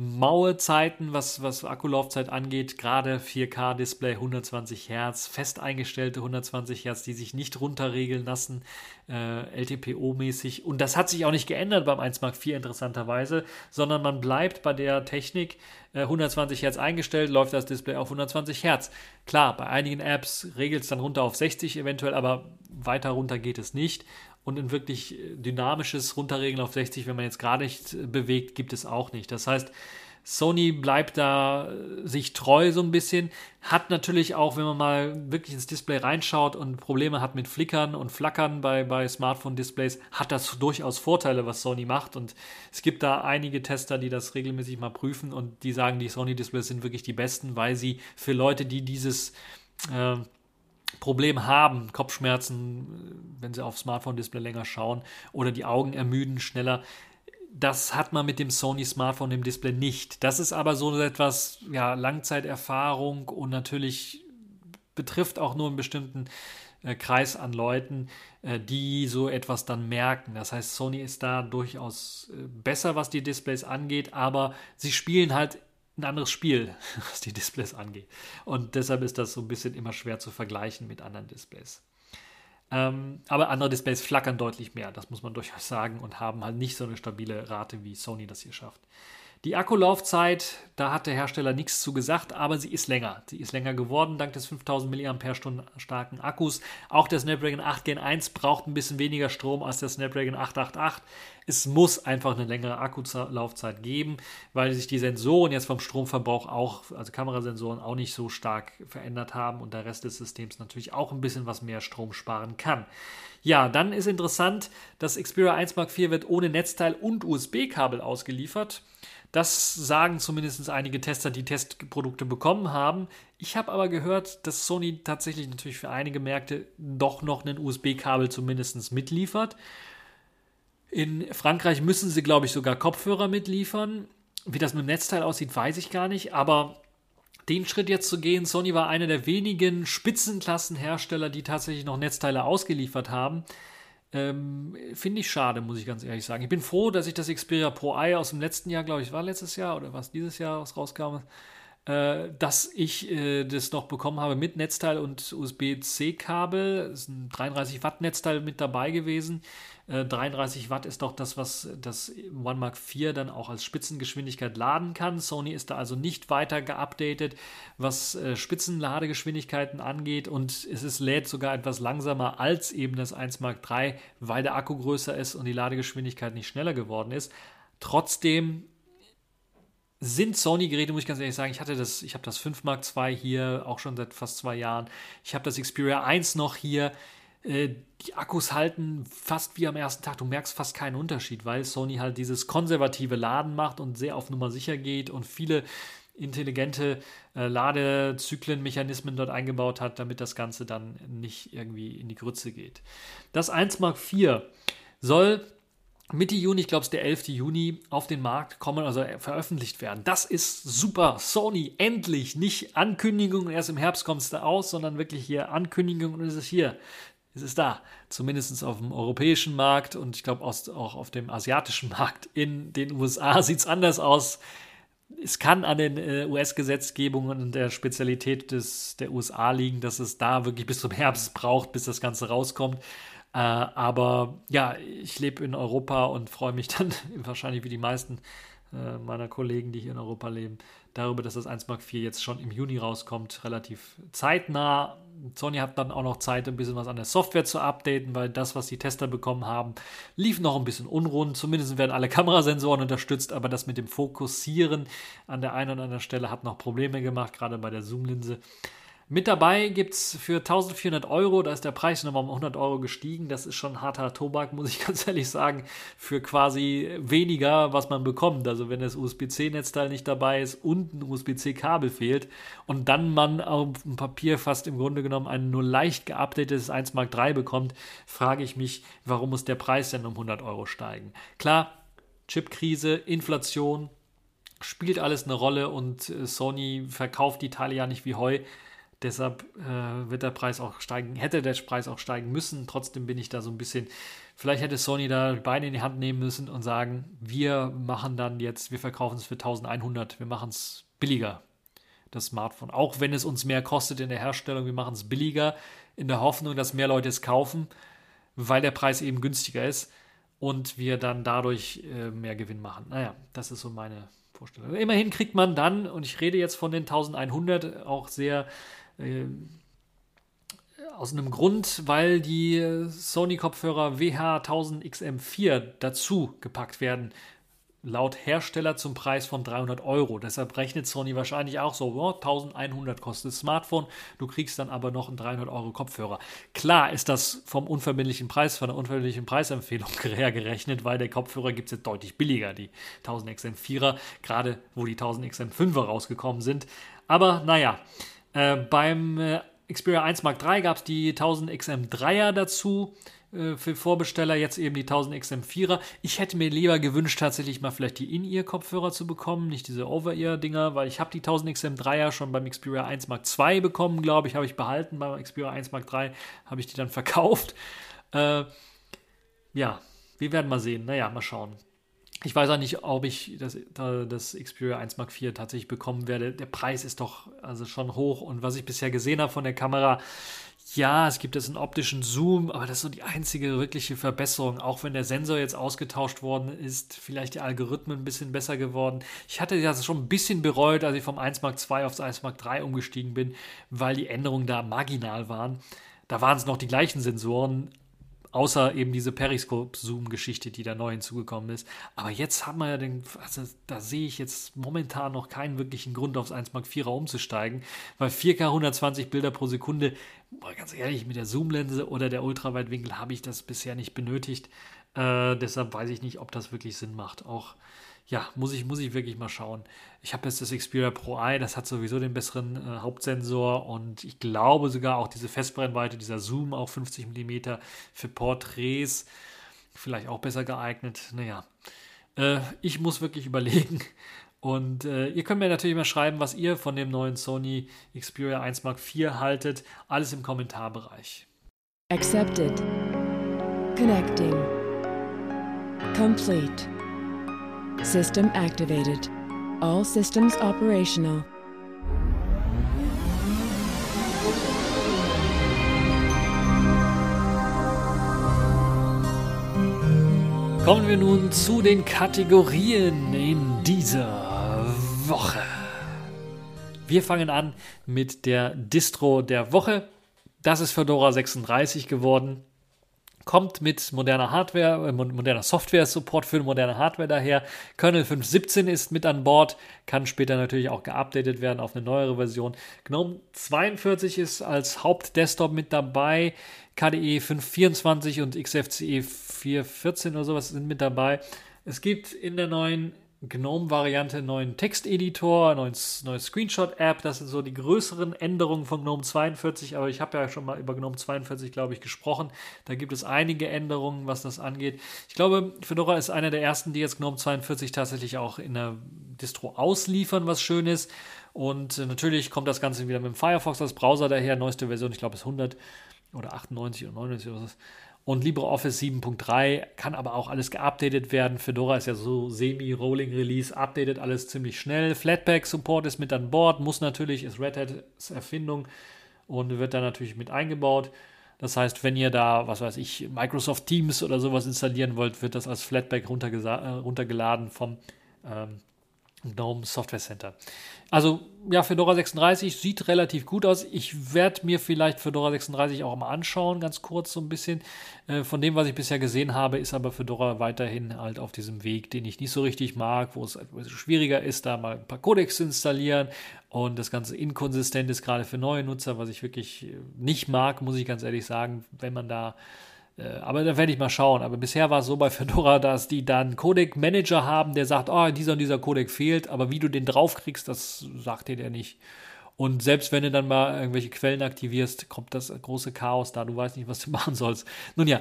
Mauezeiten, was, was Akkulaufzeit angeht, gerade 4K-Display, 120 Hertz, fest eingestellte 120 Hertz, die sich nicht runterregeln lassen, äh, LTPO-mäßig. Und das hat sich auch nicht geändert beim 1 Mark IV interessanterweise, sondern man bleibt bei der Technik äh, 120 Hertz eingestellt, läuft das Display auf 120 Hertz. Klar, bei einigen Apps regelt es dann runter auf 60 eventuell, aber weiter runter geht es nicht. Und ein wirklich äh, dynamisches Runterregeln auf 60, wenn man jetzt gerade nicht äh, bewegt, gibt es auch nicht. Das heißt, Sony bleibt da äh, sich treu so ein bisschen, hat natürlich auch, wenn man mal wirklich ins Display reinschaut und Probleme hat mit Flickern und Flackern bei, bei Smartphone-Displays, hat das durchaus Vorteile, was Sony macht. Und es gibt da einige Tester, die das regelmäßig mal prüfen und die sagen, die Sony-Displays sind wirklich die besten, weil sie für Leute, die dieses äh, Problem haben, Kopfschmerzen, wenn sie auf Smartphone-Display länger schauen oder die Augen ermüden schneller. Das hat man mit dem Sony Smartphone im Display nicht. Das ist aber so etwas, ja, Langzeiterfahrung und natürlich betrifft auch nur einen bestimmten äh, Kreis an Leuten, äh, die so etwas dann merken. Das heißt, Sony ist da durchaus äh, besser, was die Displays angeht, aber sie spielen halt ein anderes Spiel, was die Displays angeht. Und deshalb ist das so ein bisschen immer schwer zu vergleichen mit anderen Displays. Ähm, aber andere Displays flackern deutlich mehr, das muss man durchaus sagen, und haben halt nicht so eine stabile Rate, wie Sony das hier schafft. Die Akkulaufzeit, da hat der Hersteller nichts zu gesagt, aber sie ist länger. Sie ist länger geworden dank des 5000 mAh starken Akkus. Auch der Snapdragon 8 Gen 1 braucht ein bisschen weniger Strom als der Snapdragon 888. Es muss einfach eine längere Akkulaufzeit geben, weil sich die Sensoren jetzt vom Stromverbrauch auch, also Kamerasensoren, auch nicht so stark verändert haben und der Rest des Systems natürlich auch ein bisschen was mehr Strom sparen kann. Ja, dann ist interessant, das Xperia 1 Mark IV wird ohne Netzteil und USB-Kabel ausgeliefert. Das sagen zumindest einige Tester, die Testprodukte bekommen haben. Ich habe aber gehört, dass Sony tatsächlich natürlich für einige Märkte doch noch ein USB-Kabel zumindest mitliefert. In Frankreich müssen sie, glaube ich, sogar Kopfhörer mitliefern. Wie das mit dem Netzteil aussieht, weiß ich gar nicht. Aber den Schritt jetzt zu gehen, Sony war einer der wenigen Spitzenklassenhersteller, die tatsächlich noch Netzteile ausgeliefert haben. Ähm, Finde ich schade, muss ich ganz ehrlich sagen. Ich bin froh, dass ich das Xperia Pro Eye aus dem letzten Jahr, glaube ich, war letztes Jahr oder was dieses Jahr was rauskam, äh, dass ich äh, das noch bekommen habe mit Netzteil und USB-C-Kabel. Es ist ein 33 Watt Netzteil mit dabei gewesen. 33 äh, Watt ist doch das, was das One Mark IV dann auch als Spitzengeschwindigkeit laden kann. Sony ist da also nicht weiter geupdatet, was äh, Spitzenladegeschwindigkeiten angeht und es ist, lädt sogar etwas langsamer als eben das 1 Mark III, weil der Akku größer ist und die Ladegeschwindigkeit nicht schneller geworden ist. Trotzdem sind Sony-Geräte, muss ich ganz ehrlich sagen, ich hatte das, ich habe das 5 Mark II hier auch schon seit fast zwei Jahren. Ich habe das Xperia 1 noch hier. Äh, die Akkus halten fast wie am ersten Tag. Du merkst fast keinen Unterschied, weil Sony halt dieses konservative Laden macht und sehr auf Nummer sicher geht und viele intelligente äh, Ladezyklenmechanismen dort eingebaut hat, damit das Ganze dann nicht irgendwie in die Grütze geht. Das 1 Mark IV soll Mitte Juni, ich glaube es der 11. Juni, auf den Markt kommen, also veröffentlicht werden. Das ist super. Sony, endlich. Nicht Ankündigung, erst im Herbst kommt es da aus, sondern wirklich hier Ankündigung und es ist hier es ist da. Zumindest auf dem europäischen Markt und ich glaube auch auf dem asiatischen Markt. In den USA sieht es anders aus. Es kann an den äh, US-Gesetzgebungen und der Spezialität des, der USA liegen, dass es da wirklich bis zum Herbst braucht, bis das Ganze rauskommt. Äh, aber ja, ich lebe in Europa und freue mich dann wahrscheinlich wie die meisten äh, meiner Kollegen, die hier in Europa leben, darüber, dass das 1 Mark IV jetzt schon im Juni rauskommt, relativ zeitnah. Sony hat dann auch noch Zeit, ein bisschen was an der Software zu updaten, weil das, was die Tester bekommen haben, lief noch ein bisschen unrund. Zumindest werden alle Kamerasensoren unterstützt, aber das mit dem Fokussieren an der einen oder anderen Stelle hat noch Probleme gemacht, gerade bei der Zoom-Linse. Mit dabei gibt es für 1400 Euro, da ist der Preis nochmal um 100 Euro gestiegen. Das ist schon harter Tobak, muss ich ganz ehrlich sagen, für quasi weniger, was man bekommt. Also wenn das USB-C-Netzteil nicht dabei ist und ein USB-C-Kabel fehlt und dann man auf dem Papier fast im Grunde genommen ein nur leicht geupdatetes 1 Mark III bekommt, frage ich mich, warum muss der Preis denn um 100 Euro steigen? Klar, Chipkrise, Inflation, spielt alles eine Rolle und äh, Sony verkauft die Teile ja nicht wie Heu Deshalb äh, wird der Preis auch steigen, hätte der Preis auch steigen müssen. Trotzdem bin ich da so ein bisschen, vielleicht hätte Sony da die Beine in die Hand nehmen müssen und sagen, wir machen dann jetzt, wir verkaufen es für 1100, wir machen es billiger, das Smartphone. Auch wenn es uns mehr kostet in der Herstellung, wir machen es billiger, in der Hoffnung, dass mehr Leute es kaufen, weil der Preis eben günstiger ist und wir dann dadurch äh, mehr Gewinn machen. Naja, das ist so meine Vorstellung. Immerhin kriegt man dann, und ich rede jetzt von den 1100, auch sehr äh, aus einem Grund, weil die Sony-Kopfhörer WH1000XM4 dazu gepackt werden. Laut Hersteller zum Preis von 300 Euro. Deshalb rechnet Sony wahrscheinlich auch so, oh, 1100 kostet das Smartphone, du kriegst dann aber noch einen 300 Euro Kopfhörer. Klar ist das vom unverbindlichen Preis, von der unverbindlichen Preisempfehlung her gerechnet, weil der Kopfhörer gibt es jetzt deutlich billiger, die 1000 XM4er, gerade wo die 1000 XM5er rausgekommen sind. Aber naja, äh, beim äh, Xperia 1 Mark III gab es die 1000 XM3er dazu äh, für Vorbesteller, jetzt eben die 1000 XM4er. Ich hätte mir lieber gewünscht, tatsächlich mal vielleicht die In-Ear-Kopfhörer zu bekommen, nicht diese Over-Ear-Dinger, weil ich habe die 1000 XM3er schon beim Xperia 1 Mark II bekommen, glaube ich, habe ich behalten. Beim Xperia 1 Mark III habe ich die dann verkauft. Äh, ja, wir werden mal sehen. Naja, mal schauen. Ich weiß auch nicht, ob ich das, das Xperia 1 Mark IV tatsächlich bekommen werde. Der Preis ist doch also schon hoch und was ich bisher gesehen habe von der Kamera, ja, es gibt jetzt einen optischen Zoom, aber das ist so die einzige wirkliche Verbesserung. Auch wenn der Sensor jetzt ausgetauscht worden ist, vielleicht die Algorithmen ein bisschen besser geworden. Ich hatte das schon ein bisschen bereut, als ich vom 1 Mark II aufs 1 Mark III umgestiegen bin, weil die Änderungen da marginal waren. Da waren es noch die gleichen Sensoren, Außer eben diese Periscope-Zoom-Geschichte, die da neu hinzugekommen ist. Aber jetzt haben wir ja den, also da sehe ich jetzt momentan noch keinen wirklichen Grund, aufs 1 Mark 4er umzusteigen, weil 4K 120 Bilder pro Sekunde, ganz ehrlich, mit der Zoom-Linse oder der Ultraweitwinkel habe ich das bisher nicht benötigt. Äh, deshalb weiß ich nicht, ob das wirklich Sinn macht. Auch ja, muss ich, muss ich wirklich mal schauen. Ich habe jetzt das Xperia Pro Eye, das hat sowieso den besseren äh, Hauptsensor und ich glaube sogar auch diese Festbrennweite, dieser Zoom auch 50 mm für Porträts, vielleicht auch besser geeignet. Naja, äh, ich muss wirklich überlegen. Und äh, ihr könnt mir natürlich mal schreiben, was ihr von dem neuen Sony Xperia 1 Mark IV haltet. Alles im Kommentarbereich. Accepted. Connecting. Complete. System activated. All systems operational. Kommen wir nun zu den Kategorien in dieser Woche. Wir fangen an mit der Distro der Woche. Das ist Fedora 36 geworden kommt mit moderner Hardware, äh, moderner Software-Support für moderne Hardware daher. Kernel 5.17 ist mit an Bord, kann später natürlich auch geupdatet werden auf eine neuere Version. GNOME 42 ist als Hauptdesktop mit dabei. KDE 5.24 und XFCE 4.14 oder sowas sind mit dabei. Es gibt in der neuen GNOME-Variante neuen Texteditor, neuen, neue Screenshot-App. Das sind so die größeren Änderungen von GNOME 42, aber ich habe ja schon mal über GNOME 42, glaube ich, gesprochen. Da gibt es einige Änderungen, was das angeht. Ich glaube, Fedora ist einer der ersten, die jetzt GNOME 42 tatsächlich auch in der Distro ausliefern, was schön ist. Und äh, natürlich kommt das Ganze wieder mit dem Firefox als Browser daher. Neueste Version, ich glaube, ist 100 oder 98 oder 99 oder was und LibreOffice 7.3 kann aber auch alles geupdatet werden. Fedora ist ja so semi-rolling Release, updatet alles ziemlich schnell. Flatpak Support ist mit an Bord, muss natürlich, ist Red Hat's Erfindung und wird dann natürlich mit eingebaut. Das heißt, wenn ihr da, was weiß ich, Microsoft Teams oder sowas installieren wollt, wird das als Flatpak äh, runtergeladen vom ähm, GNOME Software Center. Also ja, Fedora 36 sieht relativ gut aus. Ich werde mir vielleicht Fedora 36 auch mal anschauen, ganz kurz so ein bisschen. Äh, von dem, was ich bisher gesehen habe, ist aber Fedora weiterhin halt auf diesem Weg, den ich nicht so richtig mag, wo es etwas schwieriger ist, da mal ein paar Codecs zu installieren und das Ganze inkonsistent ist, gerade für neue Nutzer, was ich wirklich nicht mag, muss ich ganz ehrlich sagen, wenn man da äh, aber da werde ich mal schauen. Aber bisher war es so bei Fedora, dass die dann Codec-Manager haben, der sagt, oh, dieser und dieser Codec fehlt, aber wie du den draufkriegst, das sagt dir der nicht. Und selbst wenn du dann mal irgendwelche Quellen aktivierst, kommt das große Chaos da. Du weißt nicht, was du machen sollst. Nun ja,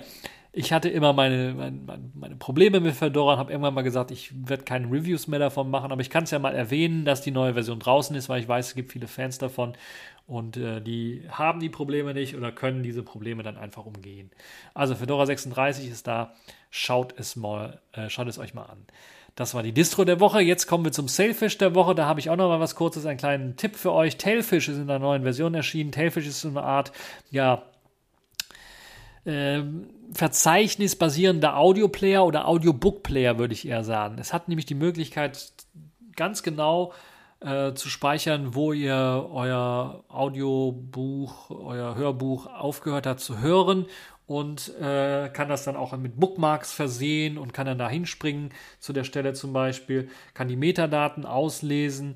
ich hatte immer meine, meine, meine Probleme mit Fedora und habe irgendwann mal gesagt, ich werde keine Reviews mehr davon machen, aber ich kann es ja mal erwähnen, dass die neue Version draußen ist, weil ich weiß, es gibt viele Fans davon und äh, die haben die Probleme nicht oder können diese Probleme dann einfach umgehen. Also Fedora 36 ist da, schaut es mal, äh, schaut es euch mal an. Das war die Distro der Woche. Jetzt kommen wir zum Sailfish der Woche. Da habe ich auch noch mal was Kurzes, einen kleinen Tipp für euch. Tailfish ist in der neuen Version erschienen. Tailfish ist so eine Art, ja, äh, verzeichnisbasierender Audioplayer oder Audiobook-Player, würde ich eher sagen. Es hat nämlich die Möglichkeit, ganz genau äh, zu speichern, wo ihr euer Audiobuch, euer Hörbuch aufgehört habt zu hören und äh, kann das dann auch mit Bookmarks versehen und kann dann da hinspringen zu der Stelle zum Beispiel, kann die Metadaten auslesen,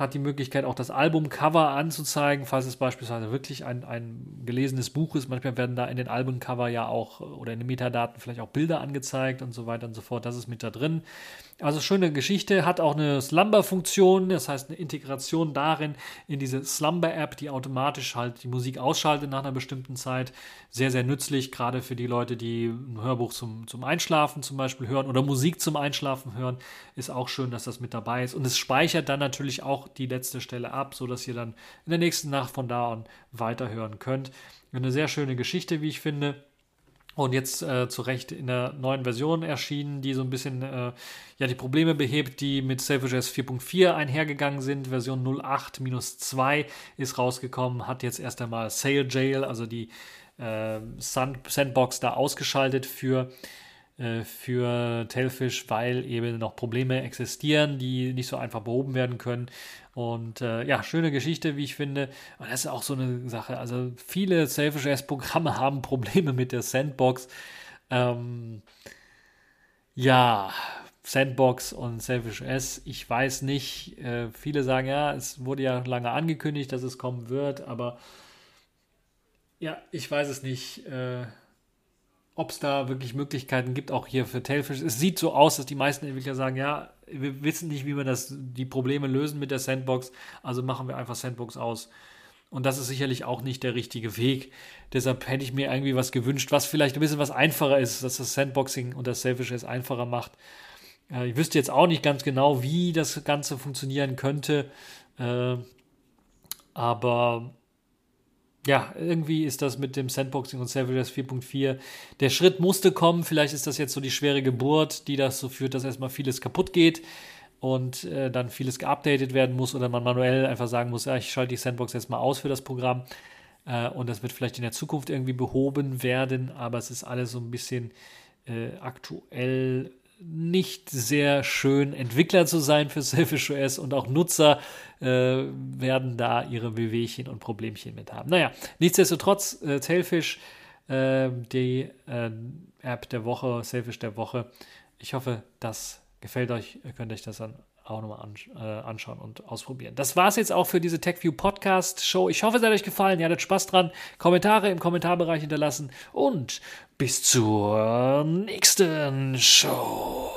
hat die Möglichkeit auch das Albumcover anzuzeigen, falls es beispielsweise wirklich ein, ein gelesenes Buch ist. Manchmal werden da in den Albumcover ja auch oder in den Metadaten vielleicht auch Bilder angezeigt und so weiter und so fort. Das ist mit da drin. Also schöne Geschichte, hat auch eine Slumber-Funktion, das heißt eine Integration darin in diese Slumber-App, die automatisch halt die Musik ausschaltet nach einer bestimmten Zeit. Sehr, sehr nützlich, gerade für die Leute, die ein Hörbuch zum, zum Einschlafen zum Beispiel hören oder Musik zum Einschlafen hören. Ist auch schön, dass das mit dabei ist. Und es speichert dann natürlich auch die letzte Stelle ab, sodass ihr dann in der nächsten Nacht von da an weiterhören könnt. Eine sehr schöne Geschichte, wie ich finde. Und jetzt äh, zu Recht in der neuen Version erschienen, die so ein bisschen äh, ja, die Probleme behebt, die mit SafeOS 4.4 einhergegangen sind. Version 08-2 ist rausgekommen, hat jetzt erst einmal Sail Jail, also die äh, Sandbox da ausgeschaltet für äh, für Tailfish, weil eben noch Probleme existieren, die nicht so einfach behoben werden können. Und äh, ja, schöne Geschichte, wie ich finde. Und das ist auch so eine Sache. Also viele Selfish S-Programme haben Probleme mit der Sandbox. Ähm, ja, Sandbox und Selfish S, ich weiß nicht. Äh, viele sagen, ja, es wurde ja lange angekündigt, dass es kommen wird, aber ja, ich weiß es nicht. Äh, ob es da wirklich Möglichkeiten gibt, auch hier für Tailfish. Es sieht so aus, dass die meisten Entwickler sagen, ja, wir wissen nicht, wie wir das, die Probleme lösen mit der Sandbox, also machen wir einfach Sandbox aus. Und das ist sicherlich auch nicht der richtige Weg. Deshalb hätte ich mir irgendwie was gewünscht, was vielleicht ein bisschen was einfacher ist, dass das Sandboxing und das Selfish es einfacher macht. Äh, ich wüsste jetzt auch nicht ganz genau, wie das Ganze funktionieren könnte. Äh, aber ja, irgendwie ist das mit dem Sandboxing und Serverless 4.4. Der Schritt musste kommen. Vielleicht ist das jetzt so die schwere Geburt, die das so führt, dass erstmal vieles kaputt geht und äh, dann vieles geupdatet werden muss oder man manuell einfach sagen muss, ja, ich schalte die Sandbox jetzt mal aus für das Programm. Äh, und das wird vielleicht in der Zukunft irgendwie behoben werden, aber es ist alles so ein bisschen äh, aktuell nicht sehr schön, Entwickler zu sein für Selfish OS und auch Nutzer äh, werden da ihre Wehwehchen und Problemchen mit haben. Naja, nichtsdestotrotz, äh, Tailfish, äh, die äh, App der Woche, Selfish der Woche. Ich hoffe, das gefällt euch. Könnt euch das dann auch nochmal an, äh, anschauen und ausprobieren. Das war es jetzt auch für diese TechView Podcast Show. Ich hoffe, es hat euch gefallen. Ihr hattet Spaß dran. Kommentare im Kommentarbereich hinterlassen und bis zur nächsten Show.